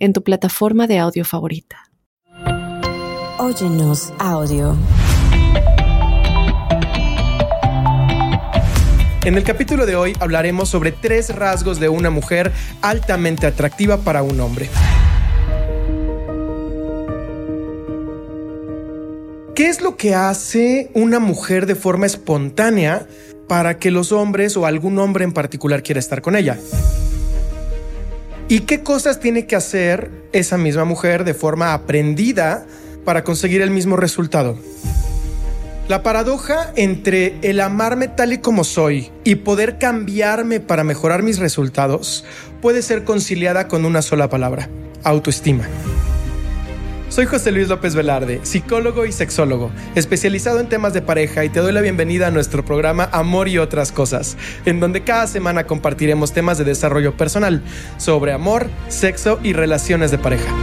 en tu plataforma de audio favorita. Óyenos audio. En el capítulo de hoy hablaremos sobre tres rasgos de una mujer altamente atractiva para un hombre. ¿Qué es lo que hace una mujer de forma espontánea para que los hombres o algún hombre en particular quiera estar con ella? ¿Y qué cosas tiene que hacer esa misma mujer de forma aprendida para conseguir el mismo resultado? La paradoja entre el amarme tal y como soy y poder cambiarme para mejorar mis resultados puede ser conciliada con una sola palabra, autoestima. Soy José Luis López Velarde, psicólogo y sexólogo, especializado en temas de pareja y te doy la bienvenida a nuestro programa Amor y otras cosas, en donde cada semana compartiremos temas de desarrollo personal sobre amor, sexo y relaciones de pareja.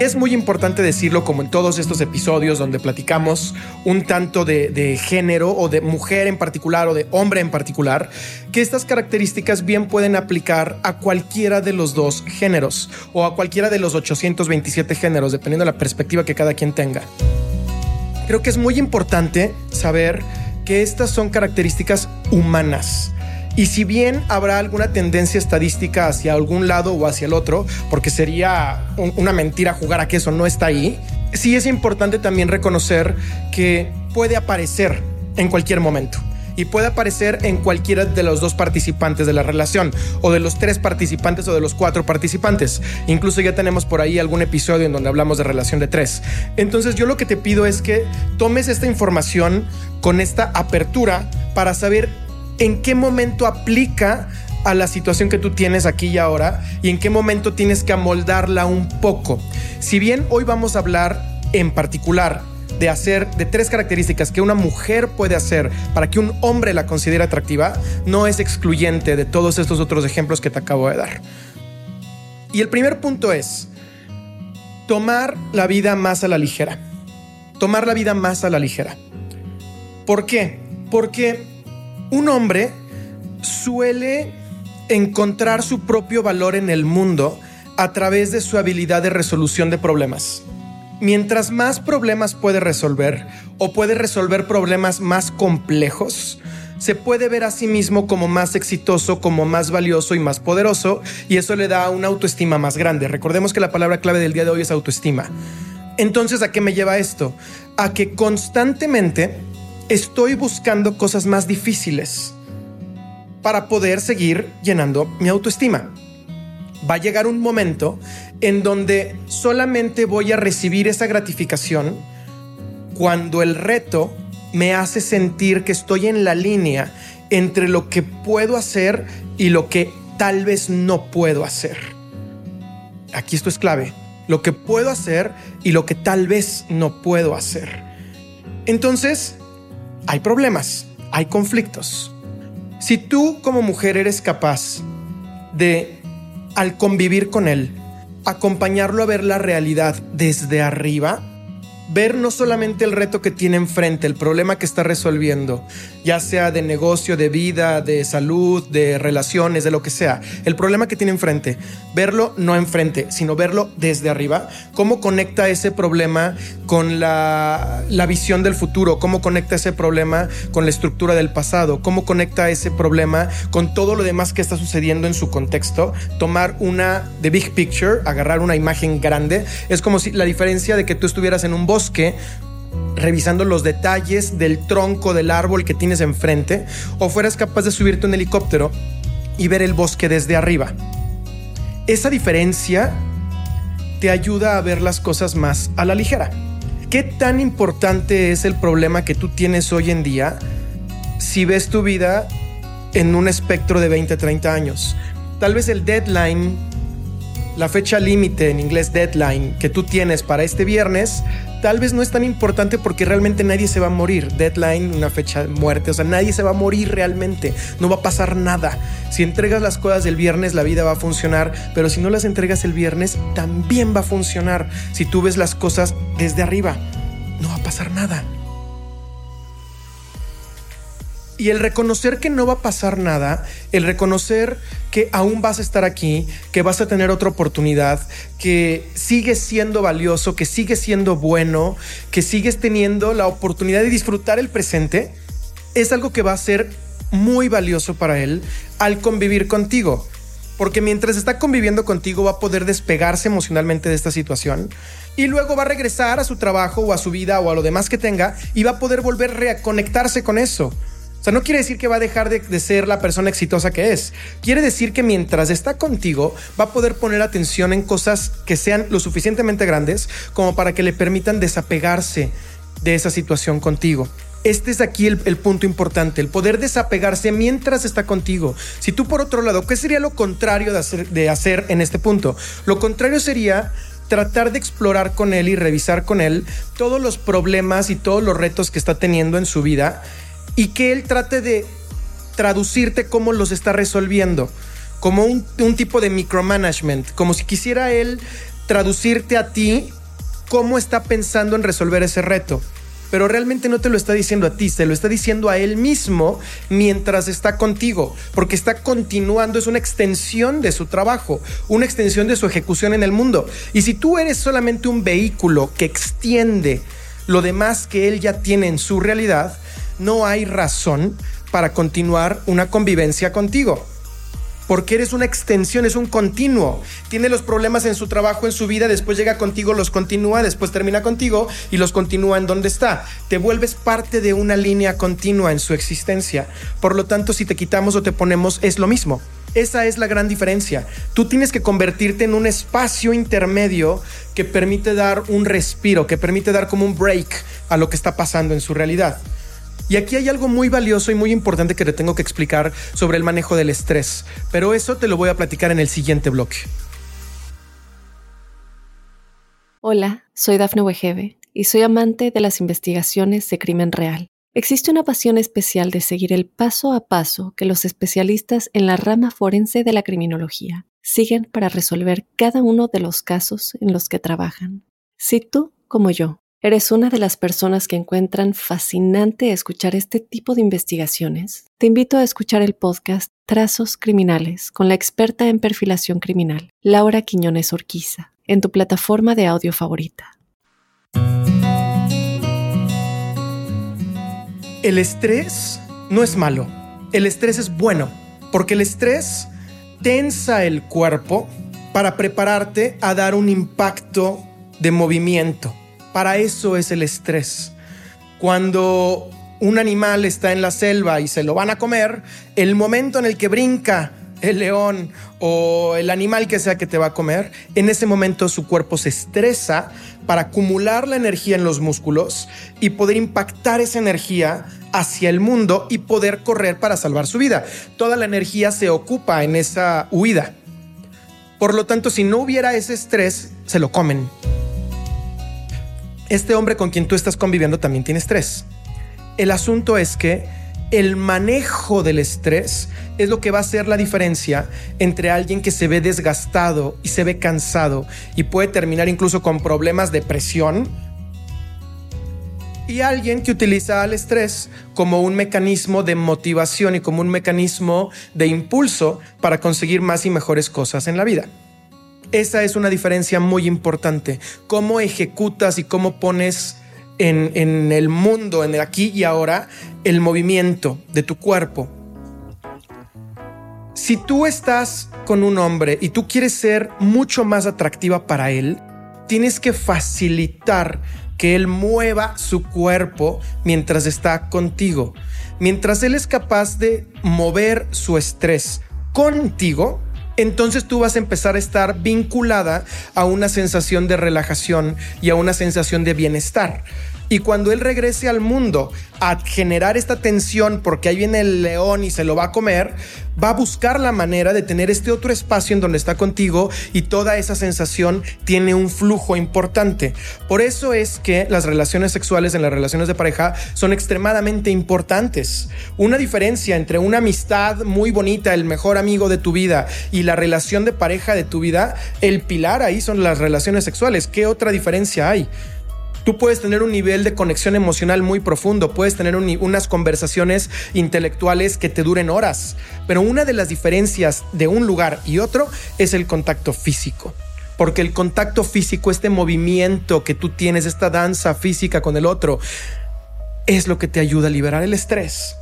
Es muy importante decirlo como en todos estos episodios donde platicamos un tanto de, género o de mujer en particular o de hombre en particular, que estas características bien pueden aplicar a cualquiera de los dos géneros o a cualquiera de los 827 géneros, dependiendo de la perspectiva que cada quien tenga. Creo que es muy importante saber que estas son características humanas y si bien habrá alguna tendencia estadística hacia algún lado o hacia el otro, porque sería una mentira jugar a que eso no está ahí, sí es importante también reconocer que puede aparecer en cualquier momento y puede aparecer en cualquiera de los dos participantes de la relación, o de los tres participantes o de los cuatro participantes. Incluso ya tenemos por ahí algún episodio en donde hablamos de relación de tres. Entonces yo lo que te pido es que tomes esta información con esta apertura para saber en qué momento aplica a la situación que tú tienes aquí y ahora y en qué momento tienes que amoldarla un poco. Si bien hoy vamos a hablar en particular de hacer de tres características que una mujer puede hacer para que un hombre la considere atractiva, no es excluyente de todos estos otros ejemplos que te acabo de dar. Y el primer punto es tomar la vida más a la ligera. Tomar la vida más a la ligera. ¿Por qué? Porque un hombre suele encontrar su propio valor en el mundo a través de su habilidad de resolución de problemas. Mientras más problemas puede resolver o puede resolver problemas más complejos, se puede ver a sí mismo como más exitoso, como más valioso y más poderoso, y eso le da una autoestima más grande. Recordemos que la palabra clave del día de hoy es autoestima. Entonces, ¿a qué me lleva esto? A que constantemente estoy buscando cosas más difíciles para poder seguir llenando mi autoestima. Va a llegar un momento en donde solamente voy a recibir esa gratificación cuando el reto me hace sentir que estoy en la línea entre lo que puedo hacer y lo que tal vez no puedo hacer. Aquí esto es clave. Lo que puedo hacer y lo que tal vez no puedo hacer. Entonces, hay problemas, hay conflictos. Si tú como mujer eres capaz de, al convivir con él, acompañarlo a ver la realidad desde arriba, ver no solamente el reto que tiene enfrente, el problema que está resolviendo, ya sea de negocio, de vida, de salud, de relaciones, de lo que sea, el problema que tiene enfrente, verlo no enfrente, sino verlo desde arriba, cómo conecta ese problema con la, la visión del futuro, cómo conecta ese problema con la estructura del pasado, cómo conecta ese problema con todo lo demás que está sucediendo en su contexto, tomar una de big picture, agarrar una imagen grande, es como si la diferencia de que tú estuvieras en un bosque, bosque revisando los detalles del tronco del árbol que tienes enfrente o fueras capaz de subirte un helicóptero y ver el bosque desde arriba. Esa diferencia te ayuda a ver las cosas más a la ligera. ¿Qué tan importante es el problema que tú tienes hoy en día si ves tu vida en un espectro de 20, 30 años? tal vez el deadline, la fecha límite en inglés deadline que tú tienes para este viernes, tal vez no es tan importante porque realmente nadie se va a morir. Deadline, una fecha de muerte, o sea, nadie se va a morir realmente, no va a pasar nada. Si entregas las cosas del viernes, la vida va a funcionar, pero si no las entregas el viernes, también va a funcionar. Si tú ves las cosas desde arriba, no va a pasar nada. Y el reconocer que no va a pasar nada, el reconocer que aún vas a estar aquí, que vas a tener otra oportunidad, que sigues siendo valioso, que sigues siendo bueno, que sigues teniendo la oportunidad de disfrutar el presente, es algo que va a ser muy valioso para él al convivir contigo. Porque mientras está conviviendo contigo va a poder despegarse emocionalmente de esta situación y luego va a regresar a su trabajo o a su vida o a lo demás que tenga y va a poder volver a reconectarse con eso. No quiere decir que va a dejar de, ser la persona exitosa que es. Quiere decir que mientras está contigo, va a poder poner atención en cosas que sean lo suficientemente grandes como para que le permitan desapegarse de esa situación contigo. Este es aquí el, punto importante, el poder desapegarse mientras está contigo. Si tú por otro lado, ¿qué sería lo contrario de hacer en este punto? Lo contrario sería tratar de explorar con él y revisar con él todos los problemas y todos los retos que está teniendo en su vida y que él trate de traducirte cómo los está resolviendo, como un, tipo de micromanagement, como si quisiera él traducirte a ti cómo está pensando en resolver ese reto. Pero realmente no te lo está diciendo a ti, se lo está diciendo a él mismo mientras está contigo, porque está continuando, es una extensión de su trabajo, una extensión de su ejecución en el mundo. Y si tú eres solamente un vehículo que extiende lo demás que él ya tiene en su realidad, no hay razón para continuar una convivencia contigo. Porque eres una extensión, es un continuo. Tiene los problemas en su trabajo, en su vida, después llega contigo, los continúa, después termina contigo y los continúa en donde está. Te vuelves parte de una línea continua en su existencia. Por lo tanto, si te quitamos o te ponemos, es lo mismo. Esa es la gran diferencia. Tú tienes que convertirte en un espacio intermedio que permite dar un respiro, que permite dar como un break a lo que está pasando en su realidad. Y aquí hay algo muy valioso y muy importante que te tengo que explicar sobre el manejo del estrés, pero eso te lo voy a platicar en el siguiente bloque. Hola, soy Dafne Wegebe y soy amante de las investigaciones de crimen real. Existe una pasión especial de seguir el paso a paso que los especialistas en la rama forense de la criminología siguen para resolver cada uno de los casos en los que trabajan. Si tú, como yo, ¿Eres una de las personas que encuentran fascinante escuchar este tipo de investigaciones? Te invito a escuchar el podcast Trazos Criminales con la experta en perfilación criminal, Laura Quiñones Orquiza, en tu plataforma de audio favorita. El estrés no es malo, el estrés es bueno, porque el estrés tensa el cuerpo para prepararte a dar un impacto de movimiento para eso es el estrés. Cuando un animal está en la selva y se lo van a comer, el momento en el que brinca el león o el animal que sea que te va a comer, en ese momento su cuerpo se estresa para acumular la energía en los músculos y poder impactar esa energía hacia el mundo y poder correr para salvar su vida. Toda la energía se ocupa en esa huida. Por lo tanto, si no hubiera ese estrés, se lo comen este hombre con quien tú estás conviviendo también tiene estrés. El asunto es que el manejo del estrés es lo que va a hacer la diferencia entre alguien que se ve desgastado y se ve cansado y puede terminar incluso con problemas de presión y alguien que utiliza el estrés como un mecanismo de motivación y como un mecanismo de impulso para conseguir más y mejores cosas en la vida. Esa es una diferencia muy importante. Cómo ejecutas y cómo pones en, el mundo, en el aquí y ahora, el movimiento de tu cuerpo. Si tú estás con un hombre y tú quieres ser mucho más atractiva para él, tienes que facilitar que él mueva su cuerpo mientras está contigo. Mientras él es capaz de mover su estrés contigo, entonces tú vas a empezar a estar vinculada a una sensación de relajación y a una sensación de bienestar. Y cuando él regrese al mundo a generar esta tensión porque ahí viene el león y se lo va a comer, va a buscar la manera de tener este otro espacio en donde está contigo y toda esa sensación tiene un flujo importante. Por eso es que las relaciones sexuales en las relaciones de pareja son extremadamente importantes. Una diferencia entre una amistad muy bonita, el mejor amigo de tu vida y la relación de pareja de tu vida, el pilar ahí son las relaciones sexuales. ¿Qué otra diferencia hay? Tú puedes tener un nivel de conexión emocional muy profundo, puedes tener unas conversaciones intelectuales que te duren horas, pero una de las diferencias de un lugar y otro es el contacto físico. Porque el contacto físico, este movimiento que tú tienes, esta danza física con el otro, es lo que te ayuda a liberar el estrés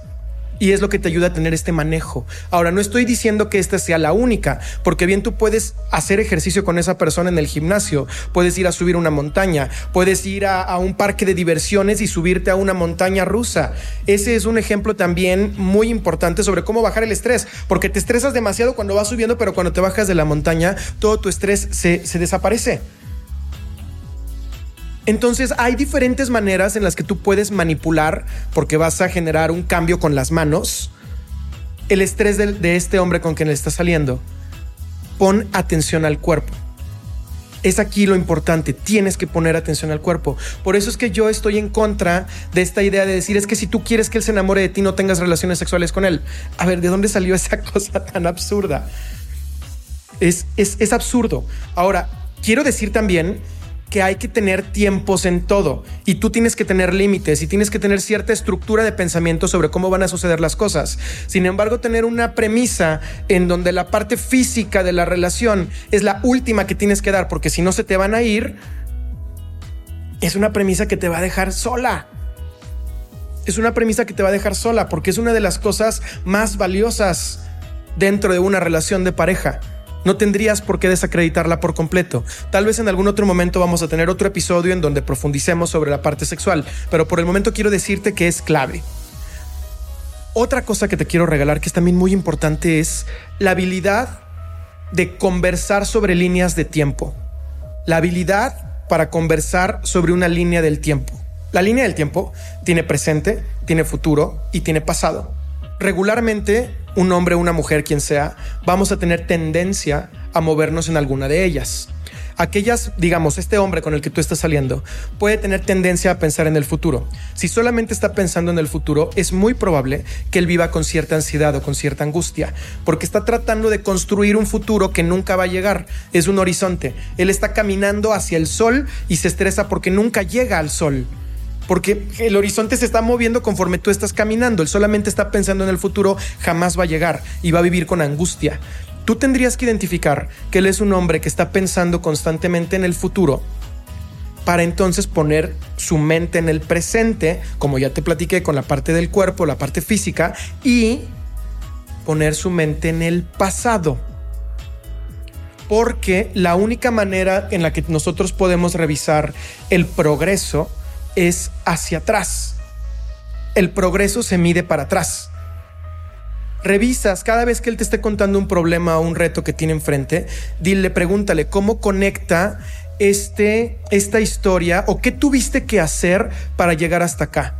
y es lo que te ayuda a tener este manejo. Ahora, no estoy diciendo que esta sea la única, porque bien tú puedes hacer ejercicio con esa persona en el gimnasio, puedes ir a subir una montaña, puedes ir a, un parque de diversiones y subirte a una montaña rusa. Ese es un ejemplo también muy importante sobre cómo bajar el estrés, porque te estresas demasiado cuando vas subiendo, pero cuando te bajas de la montaña, todo tu estrés se, desaparece. Entonces hay diferentes maneras en las que tú puedes manipular, porque vas a generar un cambio con las manos, el estrés de, este hombre con quien le está saliendo. Pon atención al cuerpo. Es aquí lo importante, tienes que poner atención al cuerpo. Por eso es que yo estoy en contra de esta idea de decir, es que si tú quieres que él se enamore de ti, no tengas relaciones sexuales con él. A ver, ¿de dónde salió esa cosa tan absurda? Es, es, es absurdo. Ahora, quiero decir también que hay que tener tiempos en todo y tú tienes que tener límites y tienes que tener cierta estructura de pensamiento sobre cómo van a suceder las cosas. Sin embargo, tener una premisa en donde la parte física de la relación es la última que tienes que dar porque si no se te van a ir, es una premisa que te va a dejar sola. Es una premisa que te va a dejar sola porque es una de las cosas más valiosas dentro de una relación de pareja no tendrías por qué desacreditarla por completo. Tal vez en algún otro momento vamos a tener otro episodio en donde profundicemos sobre la parte sexual, pero por el momento quiero decirte que es clave. Otra cosa que te quiero regalar que es también muy importante es la habilidad de conversar sobre líneas de tiempo. La habilidad para conversar sobre una línea del tiempo. La línea del tiempo tiene presente, tiene futuro y tiene pasado. Regularmente un hombre una mujer, quien sea, vamos a tener tendencia a movernos en alguna de ellas. Aquellas, digamos, este hombre con el que tú estás saliendo puede tener tendencia a pensar en el futuro. Si solamente está pensando en el futuro, es muy probable que él viva con cierta ansiedad o con cierta angustia, porque está tratando de construir un futuro que nunca va a llegar. Es un horizonte. Él está caminando hacia el sol y se estresa porque nunca llega al sol porque el horizonte se está moviendo conforme tú estás caminando. Él solamente está pensando en el futuro, jamás va a llegar y va a vivir con angustia. Tú tendrías que identificar que él es un hombre que está pensando constantemente en el futuro para entonces poner su mente en el presente, como ya te platiqué con la parte del cuerpo, la parte física, y poner su mente en el pasado. Porque la única manera en la que nosotros podemos revisar el progreso es hacia atrás. El progreso se mide para atrás. Revisas cada vez que él te esté contando un problema o un reto que tiene enfrente, dile, pregúntale cómo conecta este, esta historia o qué tuviste que hacer para llegar hasta acá.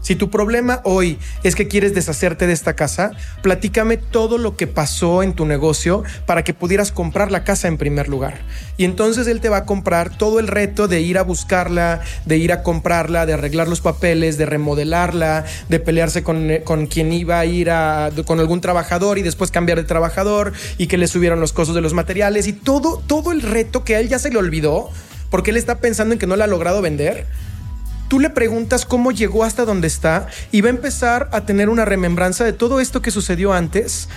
Si tu problema hoy es que quieres deshacerte de esta casa, platícame todo lo que pasó en tu negocio para que pudieras comprar la casa en primer lugar. Y entonces él te va a comprar todo el reto de ir a buscarla, de ir a comprarla, de arreglar los papeles, de remodelarla, de pelearse con, con quien iba a ir a, con algún trabajador y después cambiar de trabajador y que le subieron los costos de los materiales y todo, todo el reto que a él ya se le olvidó porque él está pensando en que no la ha logrado vender tú le preguntas cómo llegó hasta donde está y va a empezar a tener una remembranza de todo esto que sucedió antes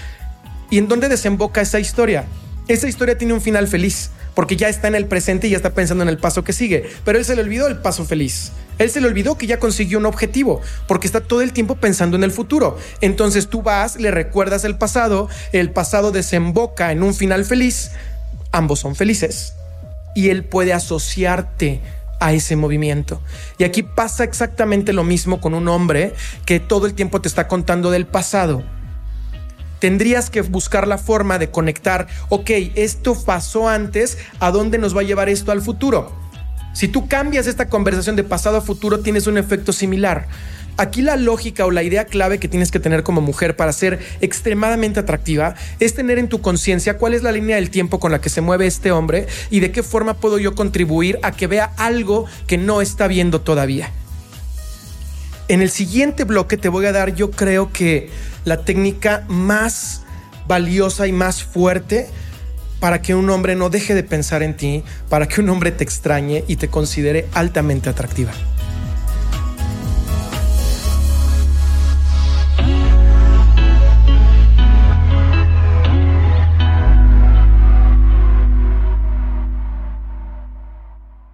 y en dónde desemboca esa historia. Esa historia tiene un final feliz porque ya está en el presente y ya está pensando en el paso que sigue, pero él se le olvidó el paso feliz. Él se le olvidó que ya consiguió un objetivo, porque está todo el tiempo pensando en el futuro. Entonces tú vas, le recuerdas el pasado, el pasado desemboca en un final feliz, ambos son felices y él puede asociarte a ese movimiento. Y aquí pasa exactamente lo mismo con un hombre que todo el tiempo te está contando del pasado. Tendrías que buscar la forma de conectar, ok, esto pasó antes, ¿a dónde nos va a llevar esto al futuro? Si tú cambias esta conversación de pasado a futuro, tienes un efecto similar. Aquí la lógica o la idea clave que tienes que tener como mujer para ser extremadamente atractiva es tener en tu conciencia cuál es la línea del tiempo con la que se mueve este hombre y de qué forma puedo yo contribuir a que vea algo que no está viendo todavía. En el siguiente bloque te voy a dar yo creo que la técnica más valiosa y más fuerte para que un hombre no deje de pensar en ti, para que un hombre te extrañe y te considere altamente atractiva.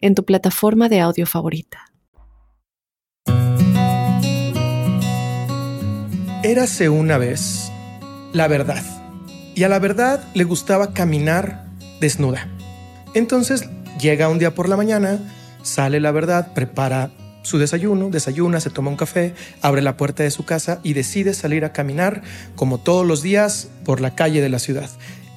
en tu plataforma de audio favorita. Érase una vez la verdad, y a la verdad le gustaba caminar desnuda. Entonces llega un día por la mañana, sale la verdad, prepara su desayuno, desayuna, se toma un café, abre la puerta de su casa y decide salir a caminar como todos los días por la calle de la ciudad.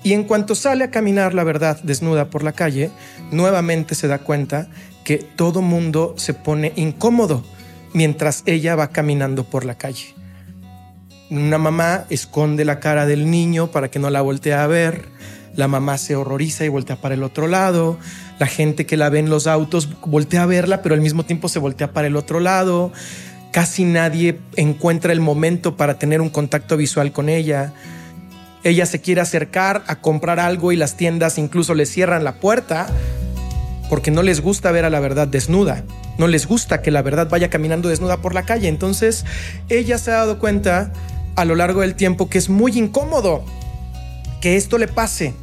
Y en cuanto sale a caminar la verdad desnuda por la calle, nuevamente se da cuenta que todo mundo se pone incómodo mientras ella va caminando por la calle. Una mamá esconde la cara del niño para que no la voltee a ver. La mamá se horroriza y voltea para el otro lado. La gente que la ve en los autos voltea a verla, pero al mismo tiempo se voltea para el otro lado. Casi nadie encuentra el momento para tener un contacto visual con ella. Ella se quiere acercar a comprar algo y las tiendas incluso le cierran la puerta porque no les gusta ver a la verdad desnuda. No les gusta que la verdad vaya caminando desnuda por la calle. Entonces, ella se ha dado cuenta a lo largo del tiempo que es muy incómodo que esto le pase.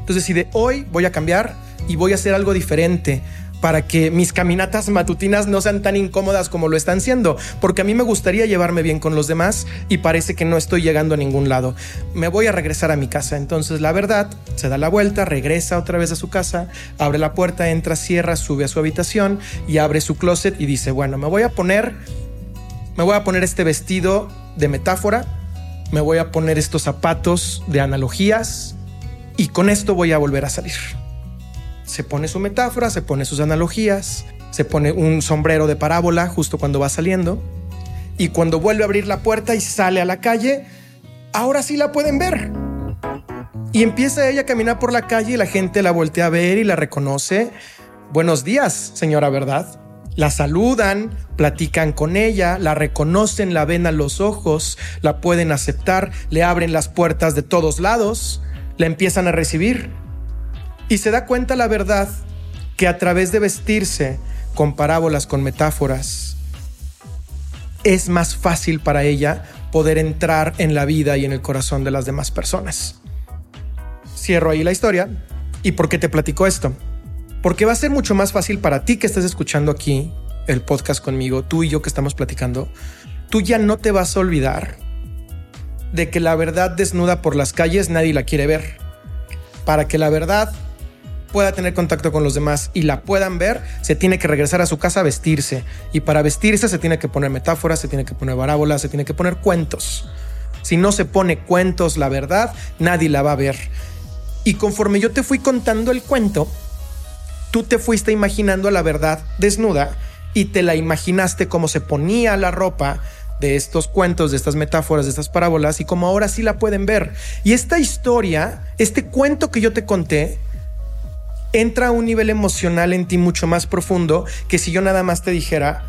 Entonces decide, hoy voy a cambiar y voy a hacer algo diferente para que mis caminatas matutinas no sean tan incómodas como lo están siendo, porque a mí me gustaría llevarme bien con los demás y parece que no estoy llegando a ningún lado. Me voy a regresar a mi casa. Entonces, la verdad, se da la vuelta, regresa otra vez a su casa, abre la puerta, entra, cierra, sube a su habitación y abre su closet y dice, bueno, me voy a poner, me voy a poner este vestido de metáfora, me voy a poner estos zapatos de analogías y con esto voy a volver a salir se pone su metáfora, se pone sus analogías, se pone un sombrero de parábola justo cuando va saliendo. Y cuando vuelve a abrir la puerta y sale a la calle, ahora sí la pueden ver. Y empieza ella a caminar por la calle y la gente la voltea a ver y la reconoce. Buenos días, señora, ¿verdad? La saludan, platican con ella, la reconocen, la ven a los ojos, la pueden aceptar, le abren las puertas de todos lados, la empiezan a recibir y se da cuenta la verdad que a través de vestirse con parábolas, con metáforas, es más fácil para ella poder entrar en la vida y en el corazón de las demás personas. Cierro ahí la historia. ¿Y por qué te platico esto? Porque va a ser mucho más fácil para ti que estés escuchando aquí el podcast conmigo, tú y yo que estamos platicando, tú ya no te vas a olvidar de que la verdad desnuda por las calles nadie la quiere ver. Para que la verdad pueda tener contacto con los demás y la puedan ver, se tiene que regresar a su casa a vestirse. Y para vestirse se tiene que poner metáforas, se tiene que poner parábolas, se tiene que poner cuentos. Si no se pone cuentos, la verdad, nadie la va a ver. Y conforme yo te fui contando el cuento, tú te fuiste imaginando la verdad desnuda y te la imaginaste como se ponía la ropa de estos cuentos, de estas metáforas, de estas parábolas y como ahora sí la pueden ver. Y esta historia, este cuento que yo te conté, entra a un nivel emocional en ti mucho más profundo que si yo nada más te dijera,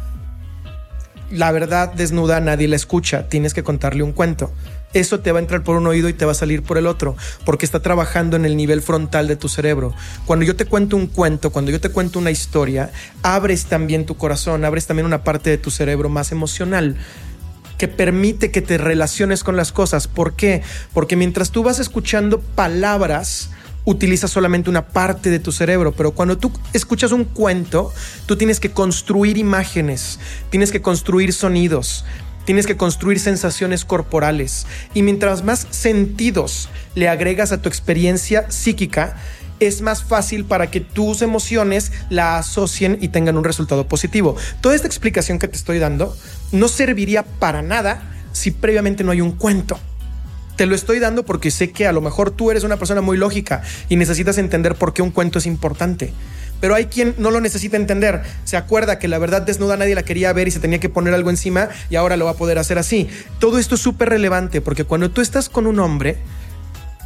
la verdad desnuda nadie la escucha, tienes que contarle un cuento. Eso te va a entrar por un oído y te va a salir por el otro, porque está trabajando en el nivel frontal de tu cerebro. Cuando yo te cuento un cuento, cuando yo te cuento una historia, abres también tu corazón, abres también una parte de tu cerebro más emocional que permite que te relaciones con las cosas. ¿Por qué? Porque mientras tú vas escuchando palabras, utilizas solamente una parte de tu cerebro, pero cuando tú escuchas un cuento, tú tienes que construir imágenes, tienes que construir sonidos, tienes que construir sensaciones corporales. Y mientras más sentidos le agregas a tu experiencia psíquica, es más fácil para que tus emociones la asocien y tengan un resultado positivo. Toda esta explicación que te estoy dando no serviría para nada si previamente no hay un cuento. Te lo estoy dando porque sé que a lo mejor tú eres una persona muy lógica y necesitas entender por qué un cuento es importante. Pero hay quien no lo necesita entender. Se acuerda que la verdad desnuda nadie la quería ver y se tenía que poner algo encima y ahora lo va a poder hacer así. Todo esto es súper relevante porque cuando tú estás con un hombre,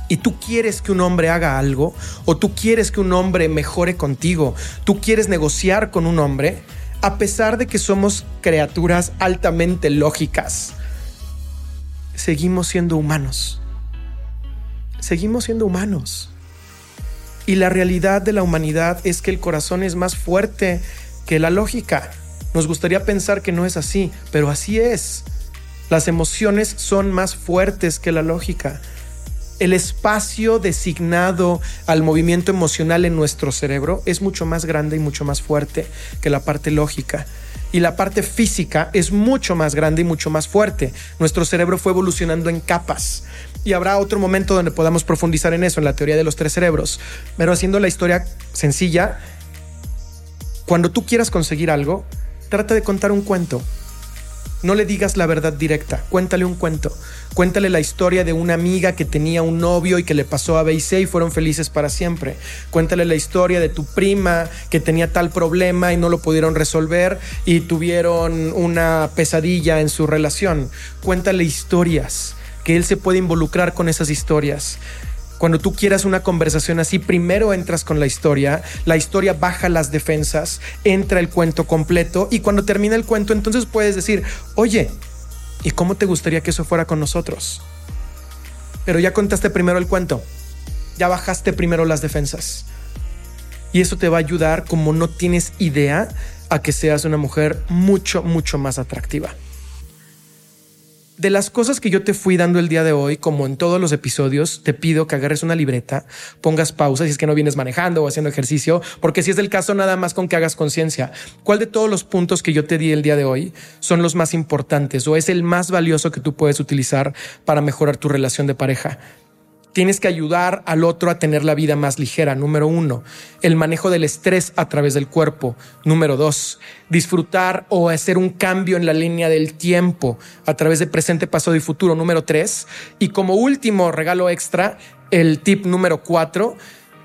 y tú quieres que un hombre haga algo, o tú quieres que un hombre mejore contigo, tú quieres negociar con un hombre, a pesar de que somos criaturas altamente lógicas, seguimos siendo humanos. Seguimos siendo humanos. Y la realidad de la humanidad es que el corazón es más fuerte que la lógica. Nos gustaría pensar que no es así, pero así es. Las emociones son más fuertes que la lógica. El espacio designado al movimiento emocional en nuestro cerebro es mucho más grande y mucho más fuerte que la parte lógica y la parte física es mucho más grande y mucho más fuerte. Nuestro cerebro fue evolucionando en capas. Y habrá otro momento donde podamos profundizar en eso, en la teoría de los tres cerebros. Pero haciendo la historia sencilla, cuando tú quieras conseguir algo, trata de contar un cuento. No le digas la verdad directa, cuéntale un cuento. Cuéntale la historia de una amiga que tenía un novio y que le pasó a B y fueron felices para siempre. Cuéntale la historia de tu prima que tenía tal problema y no lo pudieron resolver y tuvieron una pesadilla en su relación. Cuéntale historias, que él se puede involucrar con esas historias. Cuando tú quieras una conversación así, primero entras con la historia, la historia baja las defensas, entra el cuento completo y cuando termina el cuento entonces puedes decir, oye, ¿y cómo te gustaría que eso fuera con nosotros? Pero ya contaste primero el cuento, ya bajaste primero las defensas. Y eso te va a ayudar como no tienes idea a que seas una mujer mucho, mucho más atractiva de las cosas que yo te fui dando el día de hoy, como en todos los episodios, te pido que agarres una libreta, pongas pausa si es que no vienes manejando o haciendo ejercicio, porque si es el caso, nada más con que hagas conciencia. ¿Cuál de todos los puntos que yo te di el día de hoy son los más importantes o es el más valioso que tú puedes utilizar para mejorar tu relación de pareja? Tienes que ayudar al otro a tener la vida más ligera. Número uno, el manejo del estrés a través del cuerpo. Número dos, disfrutar o hacer un cambio en la línea del tiempo a través de presente, pasado y futuro. Número tres. Y como último regalo extra, el tip número cuatro,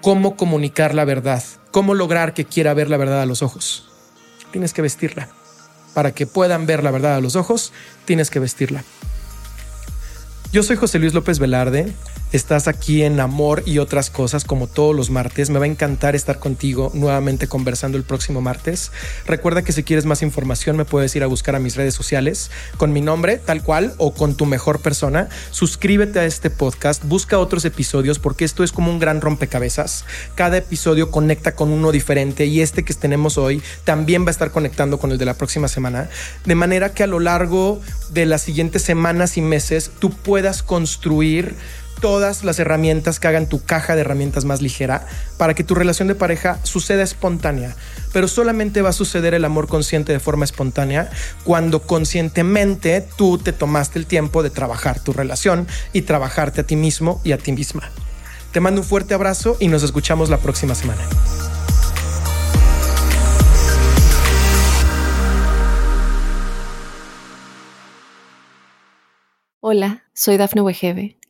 cómo comunicar la verdad. Cómo lograr que quiera ver la verdad a los ojos. Tienes que vestirla. Para que puedan ver la verdad a los ojos, tienes que vestirla. Yo soy José Luis López Velarde. Estás aquí en Amor y otras cosas como todos los martes. Me va a encantar estar contigo nuevamente conversando el próximo martes. Recuerda que si quieres más información me puedes ir a buscar a mis redes sociales con mi nombre tal cual o con tu mejor persona. Suscríbete a este podcast, busca otros episodios porque esto es como un gran rompecabezas. Cada episodio conecta con uno diferente y este que tenemos hoy también va a estar conectando con el de la próxima semana. De manera que a lo largo de las siguientes semanas y meses tú puedas construir todas las herramientas que hagan tu caja de herramientas más ligera para que tu relación de pareja suceda espontánea. Pero solamente va a suceder el amor consciente de forma espontánea cuando conscientemente tú te tomaste el tiempo de trabajar tu relación y trabajarte a ti mismo y a ti misma. Te mando un fuerte abrazo y nos escuchamos la próxima semana. Hola, soy Dafne Wegebe